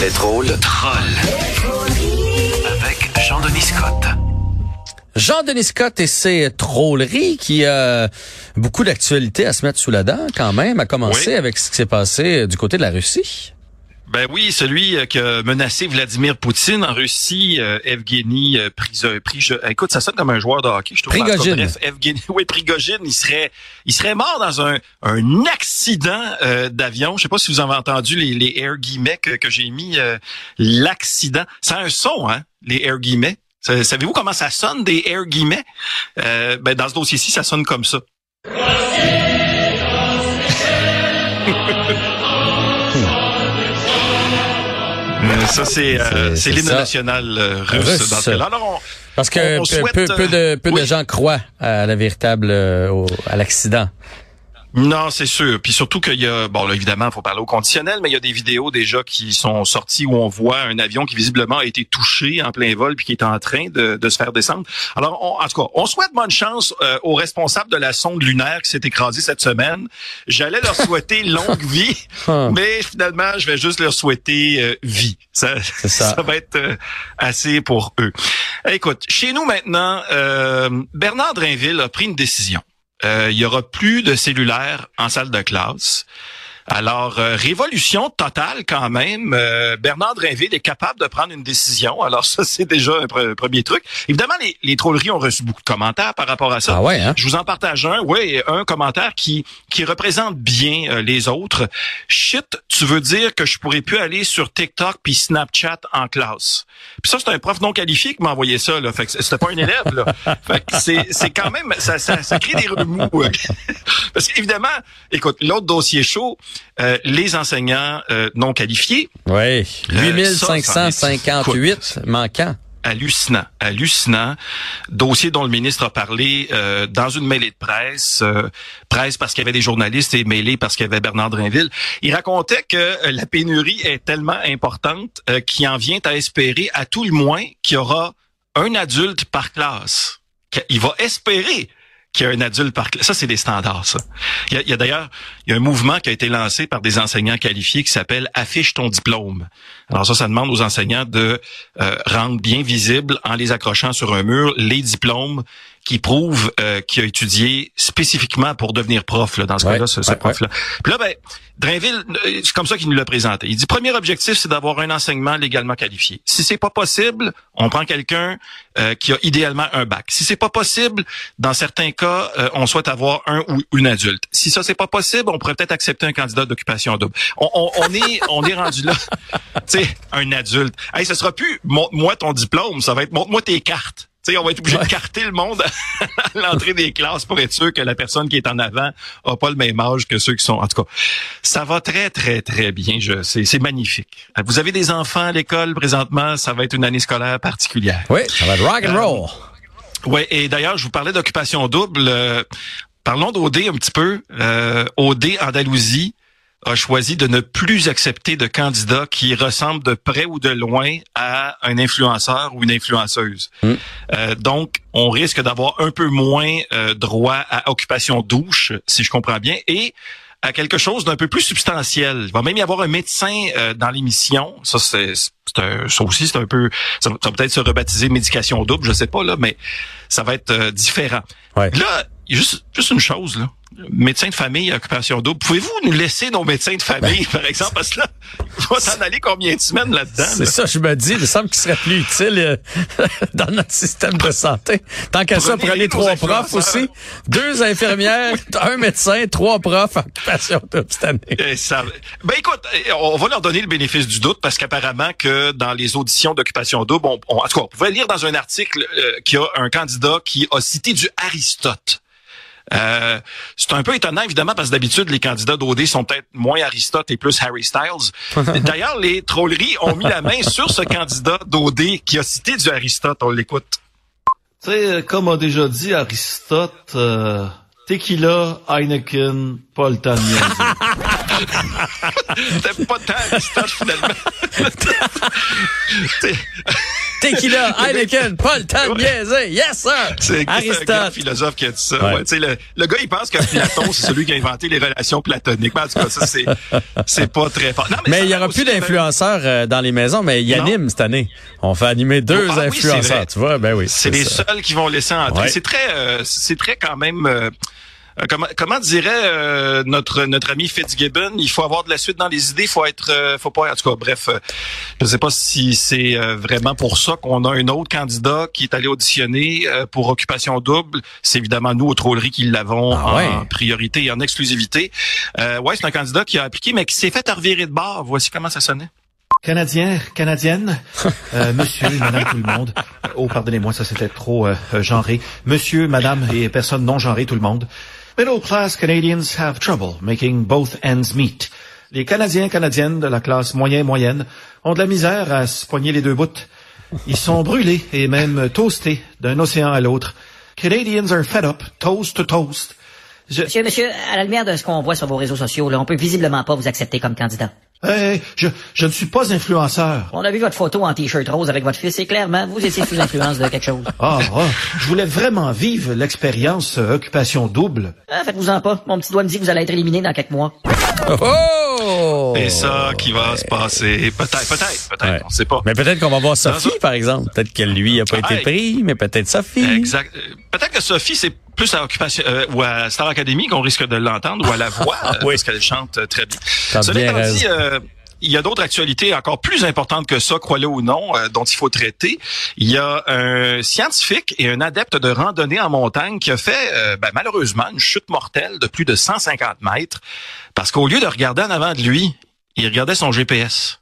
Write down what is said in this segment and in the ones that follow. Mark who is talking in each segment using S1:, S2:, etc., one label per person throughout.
S1: Les drôles trolls. Avec Jean-Denis Scott.
S2: Jean-Denis Scott et ses trolleries qui a beaucoup d'actualité à se mettre sous la dent quand même, à commencer
S3: Oui.
S2: avec ce qui s'est passé du côté de la Russie.
S3: Ben oui, celui euh, qui a menacé Vladimir Poutine en Russie, euh, Evgeny euh, Prizo- Prige- Écoute, ça sonne comme un joueur de hockey, je trouve.
S2: Prigogine.
S3: Bref, Evgeny, oui, Prigogine, il serait, il serait mort dans un, un accident euh, d'avion. Je sais pas si vous avez entendu les, les air guillemets que, que j'ai mis. euh, L'accident, c'est un son, hein, les air guillemets. Sa- Savez-vous comment ça sonne des air guillemets? Euh, Ben dans ce dossier-ci, ça sonne comme ça. Ça, c'est euh, l'hymne national euh, russe,
S2: Russe.
S3: dans ce cas-là. Alors,
S2: Parce que
S3: On- on
S2: peu,
S3: souhaite,
S2: peu- peu de, peu de
S3: oui.
S2: gens croient à la véritable, euh, au- à l'accident.
S3: Non, c'est sûr. Puis surtout qu'il y a, bon, là, évidemment, il faut parler au conditionnel, mais il y a des vidéos déjà qui sont sorties où on voit un avion qui visiblement a été touché en plein vol puis qui est en train de, de se faire descendre. Alors, on- en tout cas, on souhaite bonne chance euh, aux responsables de la sonde lunaire qui s'est écrasée cette semaine. J'allais leur souhaiter longue vie,
S2: Ah.
S3: mais finalement, je vais juste leur souhaiter euh, vie. Ça,
S2: ça.
S3: va être euh, assez pour eux. Écoute, chez nous maintenant, euh, Bernard Drinville a pris une décision. Euh, il y aura plus de cellulaire en salle de classe. Alors, euh, révolution totale quand même. Euh, Bernard Drinville est capable de prendre une décision. Alors ça, c'est déjà un pre- premier truc. Évidemment, les, les trolleries ont reçu beaucoup de commentaires par rapport à ça.
S2: Ah ouais, hein?
S3: Je vous en partage un. Oui, un commentaire qui qui représente bien euh, les autres. Shit, tu veux dire que je pourrais plus aller sur TikTok puis Snapchat en classe. Puis ça, c'est un prof non qualifié qui m'a envoyé ça. Là. Fait que c'était pas un élève. Là. Fait que c'est c'est quand même ça, ça, ça crée des remous. euh. Parce qu'évidemment, écoute, l'autre dossier chaud, euh, les enseignants euh, non qualifiés,
S2: Oui.
S3: Euh, ça,
S2: 8558 manquants.
S3: hallucinant, hallucinant. Dossier dont le ministre a parlé euh, dans une mêlée de presse, euh, presse parce qu'il y avait des journalistes et mêlée parce qu'il y avait Bernard Drinville. Il racontait que euh, la pénurie est tellement importante euh, qu'il en vient à espérer à tout le moins qu'il y aura un adulte par classe. Il va espérer qu'il y a un adulte par. Ça, c'est des standards, ça. Il y a, d'ailleurs, il y a un mouvement qui a été lancé par des enseignants qualifiés qui s'appelle Affiche ton diplôme. Alors ça, ça demande aux enseignants de euh, rendre bien visible en les accrochant sur un mur les diplômes qui prouvent euh, qu'il a étudié spécifiquement pour devenir prof, là, dans ce
S2: Ouais,
S3: cas-là, ce, ce
S2: ouais,
S3: prof-là. Puis là, ben, Drainville, euh, c'est comme ça qu'il nous l'a présenté. Il dit, premier objectif, c'est d'avoir un enseignement légalement qualifié. Si c'est pas possible, on prend quelqu'un euh, qui a idéalement un bac. Si c'est pas possible, dans certains cas, euh, on souhaite avoir un ou une adulte. Si ça c'est pas possible, on pourrait peut-être accepter un candidat d'occupation double. On, on, on est on est rendu là. tu sais, un adulte. Hey, ce sera plus montre-moi ton diplôme, ça va être montre-moi tes cartes. Tu sais, on va être obligé de carter le monde à l'entrée des classes pour être sûr que la personne qui est en avant a pas le même âge que ceux qui sont. En tout cas, ça va très très très bien. Je, c'est, c'est magnifique. Vous avez des enfants à l'école présentement, ça va être une année scolaire particulière.
S2: Oui, ça va être rock and
S3: Euh,
S2: roll.
S3: Ouais, et d'ailleurs, je vous parlais d'occupation double. Euh, parlons d'OD un petit peu. Euh, OD Andalousie a choisi de ne plus accepter de candidats qui ressemblent de près ou de loin à un influenceur ou une influenceuse.
S2: Mm.
S3: Euh, donc, on risque d'avoir un peu moins euh, droit à occupation douche, si je comprends bien, et à quelque chose d'un peu plus substantiel. Il va même y avoir un médecin euh, dans l'émission. Ça, c'est, c'est un- ça aussi, c'est un peu, ça va, ça va peut-être se rebaptiser médication double, je sais pas là, mais ça va être euh, différent.
S2: Ouais.
S3: Là, juste, juste une chose là. Médecin de famille, occupation double. Pouvez-vous nous laisser nos médecins de famille, par exemple, parce que là, il va s'en aller combien de semaines là-dedans?
S2: C'est
S3: là?
S2: ça, je me dis, il me semble qu'il serait plus utile euh, dans notre système de santé. Tant qu'à ça,
S3: Prenez
S2: trois profs aussi, deux infirmières, un médecin, trois profs occupation double cette année.
S3: Ça- Ben écoute, eh, on va leur donner le bénéfice du doute parce qu'apparemment que dans les auditions d'occupation double, on, on- en tout cas, on pouvait lire dans un article euh, qu'il y a un candidat qui a cité du Aristote. Euh, c'est un peu étonnant, évidemment, parce que d'habitude, les candidats d'OD sont peut-être moins Aristote et plus Harry Styles. D'ailleurs, les trolleries ont mis la main sur ce candidat d'OD qui a cité du Aristote. On l'écoute.
S4: Tu sais, euh, comme a déjà dit Aristote, euh, tequila, Heineken, pas le temps de.
S3: T'aimes pas tant Aristote, finalement.
S2: Tequila, Heineken, pas le temps de niaiser. Yes, sir!
S3: C'est c'est un grand philosophe qui a dit ça.
S2: Ouais.
S3: Ouais, tu sais, le, le gars, il pense que Platon, c'est celui qui a inventé les relations platoniques. Mais en tout cas, ça, c'est, c'est pas très fort. Non,
S2: Mais il y
S3: a
S2: aura plus d'influenceurs euh, dans les maisons, mais il anime cette année. On fait animer deux
S3: Ah
S2: influenceurs, tu vois? Ben oui.
S3: C'est les
S2: ça.
S3: seuls qui vont laisser entrer.
S2: Ouais.
S3: C'est très, euh, c'est très quand même. euh, comment, comment dirait euh, notre notre ami Fitzgibbon, il faut avoir de la suite dans les idées, il faut être, euh, faut pas. En tout cas, bref, euh, je sais pas si c'est euh, vraiment pour ça qu'on a un autre candidat qui est allé auditionner euh, pour occupation double. C'est évidemment nous aux trolleries qui l'avons
S2: Ah
S3: en priorité et en exclusivité. Euh, ouais, c'est un candidat qui a appliqué, mais qui s'est fait revirer de bord. Voici comment ça sonnait.
S5: Canadien, Canadienne, euh, monsieur, madame, tout le monde. Oh, pardonnez-moi, ça c'était trop euh, euh, genré. Monsieur, madame et personne non genrée, tout le monde. Middle class Canadians have trouble making both ends meet. Les Canadiens, Canadiennes de la classe moyen-moyenne ont de la misère à se poigner les deux bouts. Ils sont brûlés et même toastés d'un océan à l'autre. Canadians are fed up, toast to toast.
S6: Monsieur, monsieur, à la lumière de ce qu'on voit sur vos réseaux sociaux, là, on peut visiblement pas vous accepter comme candidat.
S5: Hey, je, je ne suis pas influenceur.
S6: On a vu votre photo en t-shirt rose avec votre fils et clairement, vous étiez sous influence de quelque chose.
S5: Ah, ah, je voulais vraiment vivre l'expérience euh, occupation double.
S6: Ah, faites-vous-en pas. Mon petit doigt me dit que vous allez être éliminé dans quelques mois.
S2: Oh!
S3: Et ça qui va se passer. Peut-être, peut-être, peut-être.
S2: Ouais.
S3: On sait pas.
S2: Mais peut-être qu'on va voir Sophie,
S3: ça-
S2: par exemple. Peut-être que lui a pas été
S3: Hey.
S2: pris, mais peut-être Sophie.
S3: Exact. Euh, Peut-être que Sophie, c'est plus à Occupation euh, ou à Star Academy qu'on risque de l'entendre ou à la voix euh,
S2: Oui.
S3: parce qu'elle chante euh, très bien. Cela étant dit, euh, il y a d'autres actualités encore plus importantes que ça, crois-le ou non, euh, dont il faut traiter. Il y a un scientifique et un adepte de randonnée en montagne qui a fait euh, ben, malheureusement une chute mortelle de plus de 150 mètres parce qu'au lieu de regarder en avant de lui, il regardait son GPS.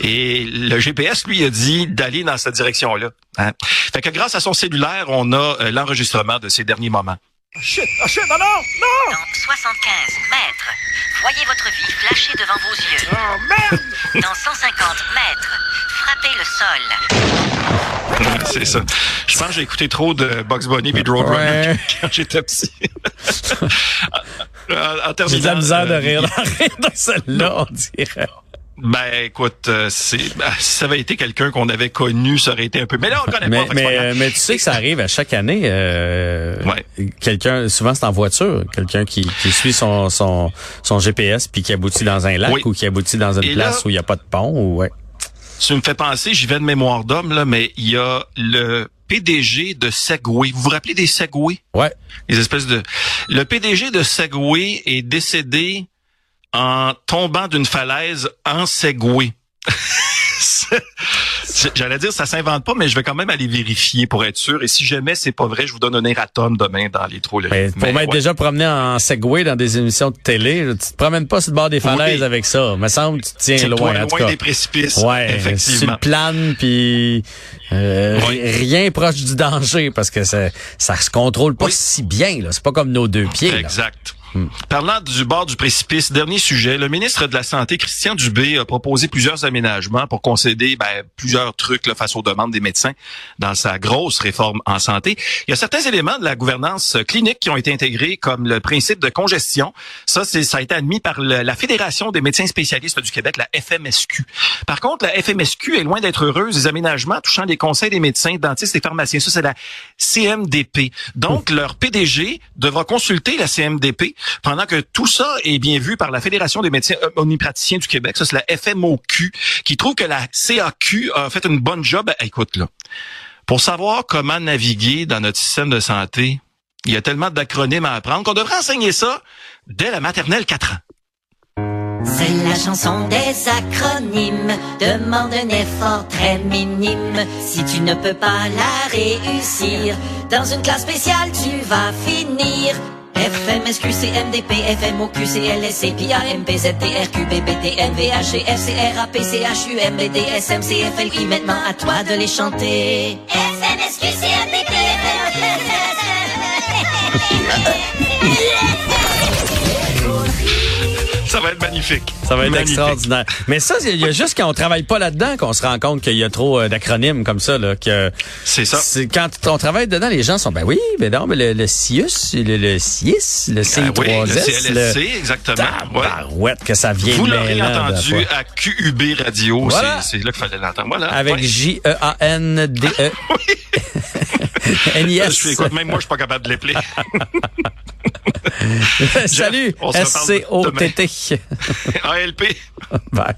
S3: Et le GPS, lui, a dit d'aller dans cette direction-là. Hein? Fait que grâce à son cellulaire, on a euh, l'enregistrement de ces derniers moments. Shit! Ah shit! Ah non! Non!
S7: Dans 75 mètres, voyez votre vie flasher devant vos yeux.
S3: Oh merde!
S7: Dans 150 mètres, frappez le sol.
S3: C'est ça. Je pense que j'ai écouté trop de Bugs Bunny et de Roadrunner
S2: Ouais.
S3: quand j'étais petit. en, en terminant,
S2: de la misère de
S3: euh,
S2: rire, rire de celle-là, on dirait.
S3: Ben écoute, euh, c'est ben, si ça avait été quelqu'un qu'on avait connu, ça aurait été un peu. Mais là, on connaît
S2: Mais,
S3: pas.
S2: mais,
S3: grave.
S2: mais tu sais que ça arrive à chaque année. Euh,
S3: Ouais.
S2: Quelqu'un, souvent c'est en voiture, quelqu'un qui, qui suit son, son, son GPS puis qui aboutit dans un lac
S3: Oui.
S2: ou qui aboutit dans une
S3: Et
S2: place
S3: là-
S2: où il n'y a pas de pont. Ou, ouais.
S3: Tu me fais penser, j'y vais de mémoire d'homme là, mais il y a le PDG de Segway. Vous vous rappelez des Segway?
S2: Ouais.
S3: Les espèces de. Le PDG de Segway est décédé en tombant d'une falaise en Segway. J'allais dire ça s'invente pas, mais je vais quand même aller vérifier pour être sûr. Et si jamais c'est pas vrai, je vous donne un erratum demain dans les trolleries.
S2: Mais pour m'être
S3: ouais.
S2: déjà promené en Segway dans des émissions de télé, tu te promènes pas sur le bord des falaises
S3: Oui.
S2: avec ça. Me semble que tu te tiens loin,
S3: loin,
S2: en tout
S3: loin
S2: cas.
S3: des précipices.
S2: Ouais, sur
S3: effectivement.
S2: le plane puis euh,
S3: Oui.
S2: rien proche du danger parce que ça ça se contrôle pas
S3: Oui.
S2: si bien là, c'est pas comme nos deux pieds. là.
S3: Parlant du bord du précipice, dernier sujet, le ministre de la Santé, Christian Dubé, a proposé plusieurs aménagements pour concéder ben, plusieurs trucs là, face aux demandes des médecins dans sa grosse réforme en santé. Il y a certains éléments de la gouvernance clinique qui ont été intégrés, comme le principe de congestion. Ça, c'est, ça a été admis par le- la Fédération des médecins spécialistes du Québec, la FMSQ. Par contre, la FMSQ est loin d'être heureuse des aménagements touchant les conseils des médecins, dentistes et pharmaciens. Ça, c'est la CMDP. Donc, leur PDG devra consulter la CMDP pendant que tout ça est bien vu par la Fédération des médecins omnipraticiens du Québec. Ça, c'est la FMOQ, qui trouve que la CAQ a fait une bonne job. Eh, Écoute, là, pour savoir comment naviguer dans notre système de santé, il y a tellement d'acronymes à apprendre qu'on devrait enseigner ça dès la maternelle 4 ans.
S7: C'est la chanson des acronymes. Demande un effort très minime. Si tu ne peux pas la réussir, dans une classe spéciale, tu vas finir. FMSQ, CMDP, FMOQ, CLSC, PA, MPZ, TRQ, BBT, NVH, FCR, AP, CHU, MBD, SM, CFLI. Maintenant à toi de les chanter. FMSQ, CMDP,
S3: Ça va être magnifique.
S2: Ça va être
S3: Magnifique.
S2: extraordinaire. Mais ça, il y a juste quand on travaille pas là-dedans qu'on se rend compte qu'il y a trop euh, d'acronymes comme ça. Là, que
S3: C'est ça.
S2: quand on travaille dedans, les gens sont ben oui, ben non, mais le, le CIUS, le, le CIS, le
S3: Ah oui,
S2: CI3S,
S3: le CLSC, exactement. Ouais.
S2: Tabarouette que ça vient
S3: Vous l'aurez entendu à QUB Radio.
S2: Voilà.
S3: C'est là qu'il fallait l'entendre. Voilà.
S2: Avec
S3: Ouais.
S2: J-E-A-N-D-E. N-I-S.
S3: Je fais- écoute, même moi, je suis pas capable de l'épeler.
S2: Salut, S-C-O-T-T.
S3: ALP.
S2: Bye.